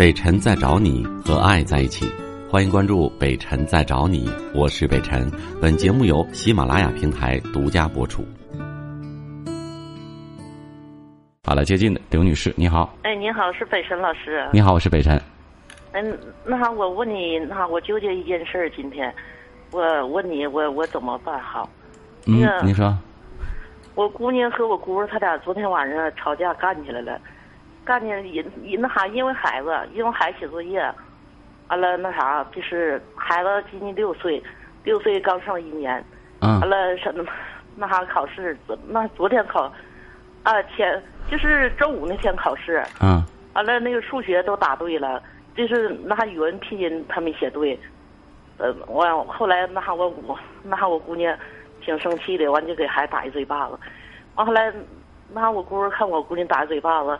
北辰在找你和爱在一起，欢迎关注北辰在找你，我是北辰。本节目由喜马拉雅平台独家播出。好了，接近的刘女士，你好。哎，你好，是北辰老师。你好，我是北辰。嗯，那啥，我问你，那我纠结一件事儿，今天，我问你，我我怎么办好？嗯，你说。我姑娘和我姑他俩昨天晚上吵架干起来了，干的因因那啥，因为孩子，因为孩子写作业，完了那啥，就是孩子今年六岁，六岁刚上一年，完了什么那啥考试，那昨天考，啊前就是周五那天考试，嗯，完了那个数学都答对了，就是那啥语文拼音他没写对，呃，完后来那啥我我那啥我姑娘。挺生气的，完就给孩子打一嘴巴子，完后来，那我姑看我姑娘打一嘴巴子，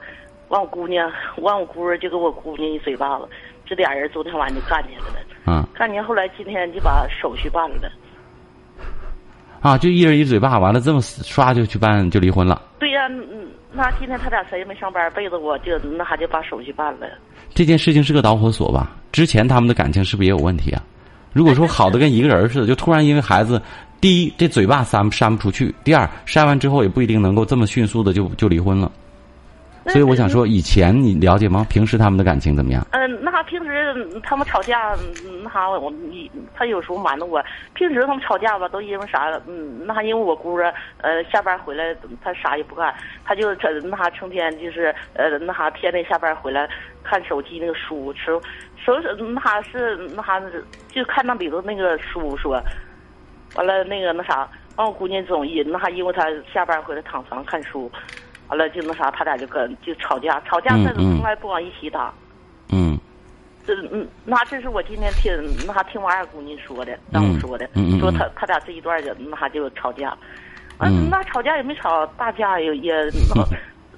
完我姑娘，完我姑就给我姑娘一嘴巴子，这俩人昨天晚上就干起来了。嗯。干起来后来今天就把手续办了。啊，就一人一嘴巴，完了这么刷就去办就离婚了。对呀，嗯，那今天他俩谁也没上班，背着我就那还就把手续办了。这件事情是个导火索吧？之前他们的感情是不是也有问题啊？如果说好的跟一个人似的，就突然因为孩子。第一，这嘴巴扇扇不出去；第二，扇完之后也不一定能够这么迅速的就就离婚了。所以我想说，以前你了解吗？平时他们的感情怎么样？嗯，那啥，平时他们吵架，那啥，我你他有时候瞒着我。平时他们吵架吧，都因为啥？嗯，那啥，因为我姑啊，呃，下班回来他啥也不干，他就这那啥，成天就是呃那啥，天天下班回来看手机那个书，手手那啥是那啥，就看那里头那个书说。完了，那个那啥，完我姑娘总意，那还因为他下班回来躺床看书，完了就那啥，他俩就跟就吵架，吵架但是从来不往一起打。嗯。这嗯，那这是我今天听那还听我二姑娘说的，让我说的，说他他俩这一段就那还就吵架，嗯，那吵架也没吵大架，也也 那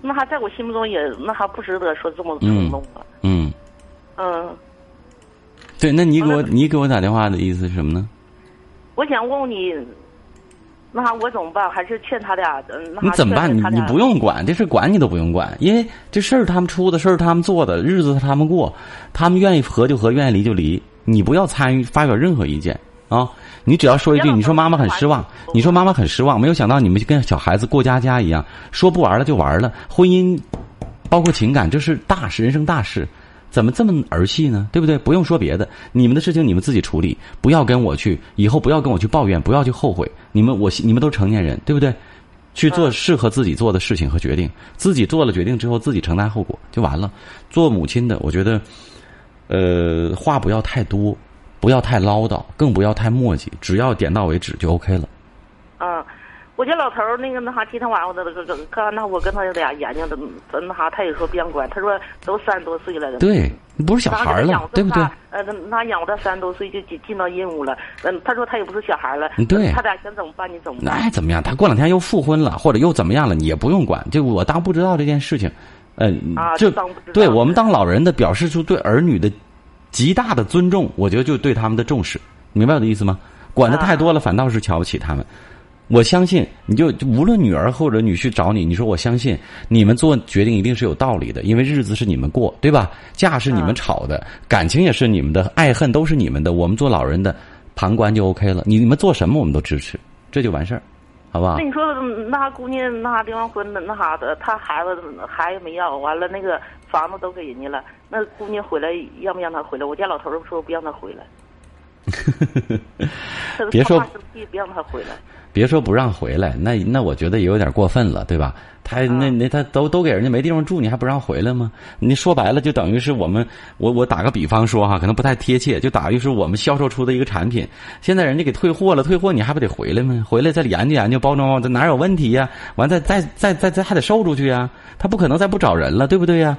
那还在我心目中也那还不值得说这么冲动啊。嗯。嗯。对，那你给我你给我打电话的意思是什么呢？我想问问你，那啥我怎么办？还是劝他俩？嗯，你怎么办？你你不用管这事，管你都不用管，因为这事儿他们出的事儿他们做的日子他们过，他们愿意和就和，愿意离就离，你不要参与发表任何意见啊！你只要说一句，你说妈妈很失望，你说妈妈很失望，没有想到你们就跟小孩子过家家一样，说不玩了就玩了。婚姻包括情感，这是大事，人生大事。怎么这么儿戏呢？对不对？不用说别的，你们的事情你们自己处理，不要跟我去，以后不要跟我去抱怨，不要去后悔。你们我你们都是成年人，对不对？去做适合自己做的事情和决定，自己做了决定之后，自己承担后果就完了。做母亲的，我觉得，呃，话不要太多，不要太唠叨，更不要太磨叽，只要点到为止就 OK 了。嗯。我家老头儿那个那啥，今天晚上我那个个刚那我跟他俩研究的，那啥他也说不让管，他说都三十多岁了。对，不是小孩了，对不对？呃，那那养到三十多岁就进进到阴屋了。嗯，他说他也不是小孩了。对。他俩想怎么办？你怎么办？那怎么样？他过两天又复婚了，或者又怎么样了？你也不用管，就我当不知道这件事情。嗯，就对我们当老人的表示出对儿女的极大的尊重，我觉得就对他们的重视，明白我的意思吗？管的太多了，反倒是瞧不起他们。我相信，你就无论女儿或者女婿找你，你说我相信你们做决定一定是有道理的，因为日子是你们过，对吧？架是你们吵的，感情也是你们的，爱恨都是你们的。我们做老人的，旁观就 OK 了。你你们做什么我们都支持，这就完事儿，好不好？那你说那姑娘那离完婚的那啥的，她孩子孩子没要，完了那个房子都给人家了，那姑娘回来让不让她回来？我家老头儿说不让她回来。别说不让他回来，别说不让回来，那那我觉得也有点过分了，对吧？他那那他都都给人家没地方住，你还不让回来吗？你说白了就等于是我们，我我打个比方说哈，可能不太贴切，就等于是我们销售出的一个产品，现在人家给退货了，退货你还不得回来吗？回来再研究研究包装，这哪有问题呀？完再再再再再还得售出去呀？他不可能再不找人了，对不对呀？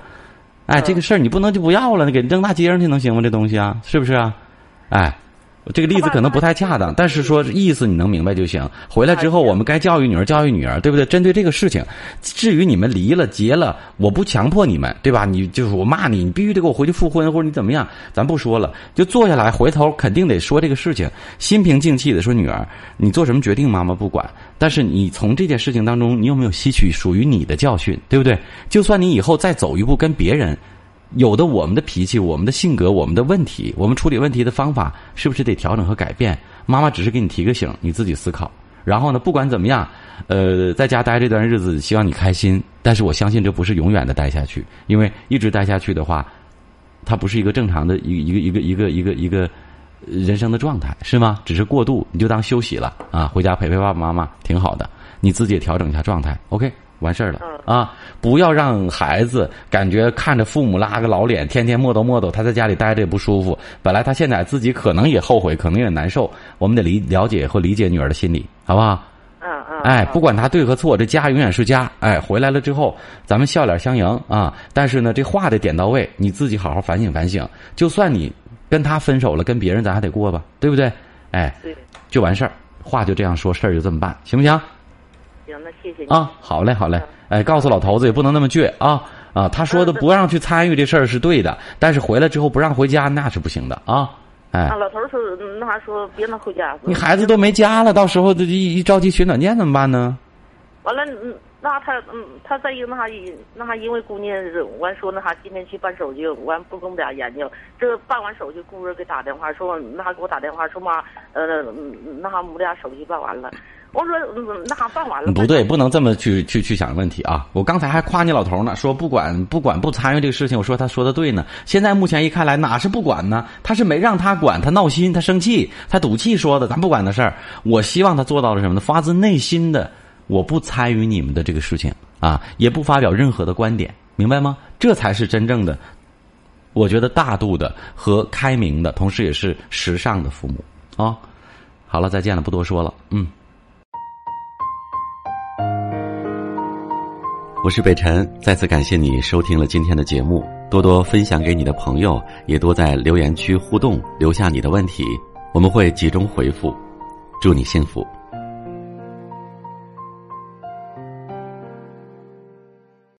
哎，这个事儿你不能就不要了，你给扔大街上去能行吗？这东西啊，是不是啊？哎。这个例子可能不太恰当，但是说意思你能明白就行。回来之后，我们该教育女儿，教育女儿，对不对？针对这个事情，至于你们离了结了，我不强迫你们，对吧？你就是我骂你，你必须得给我回去复婚，或者你怎么样，咱不说了，就坐下来，回头肯定得说这个事情，心平静气的说，女儿，你做什么决定，妈妈不管。但是你从这件事情当中，你有没有吸取属于你的教训，对不对？就算你以后再走一步跟别人。有的我们的脾气、我们的性格、我们的问题，我们处理问题的方法是不是得调整和改变？妈妈只是给你提个醒，你自己思考。然后呢，不管怎么样，呃，在家待这段日子，希望你开心。但是我相信这不是永远的待下去，因为一直待下去的话，它不是一个正常的一一个一个一个一个一个人生的状态，是吗？只是过渡，你就当休息了啊，回家陪陪爸爸妈妈挺好的，你自己也调整一下状态，OK。完事儿了啊！不要让孩子感觉看着父母拉个老脸，天天磨叨磨叨，他在家里待着也不舒服。本来他现在自己可能也后悔，可能也难受。我们得理了解和理解女儿的心理，好不好？嗯嗯。哎，不管他对和错，这家永远是家。哎，回来了之后，咱们笑脸相迎啊！但是呢，这话得点到位，你自己好好反省反省。就算你跟他分手了，跟别人咱还得过吧，对不对？哎，对，就完事儿，话就这样说，事儿就这么办，行不行？行，那谢谢你啊！好嘞，好嘞。哎，告诉老头子也不能那么倔啊啊！他说的不让去参与这事儿是对的，但是回来之后不让回家那是不行的啊！哎，老头说那还说别能回家。你孩子都没家了，到时候这一一着急寻短见怎么办呢？完了，嗯那他嗯，他再一个那还那还因为姑娘完说那还今天去办手续，完不跟我们俩研究。这办完手续，姑儿给打电话说，那还给我打电话说妈，呃，那还我们俩手续办完了。我说那还办完了？不对，不能这么去去去想问题啊！我刚才还夸你老头呢，说不管不管不参与这个事情，我说他说的对呢。现在目前一看来，哪是不管呢？他是没让他管，他闹心，他生气，他赌气说的，咱不管的事儿。我希望他做到了什么呢？发自内心的，我不参与你们的这个事情啊，也不发表任何的观点，明白吗？这才是真正的，我觉得大度的和开明的，同时也是时尚的父母啊。好了，再见了，不多说了，嗯。我是北辰，再次感谢你收听了今天的节目，多多分享给你的朋友，也多在留言区互动，留下你的问题，我们会集中回复。祝你幸福。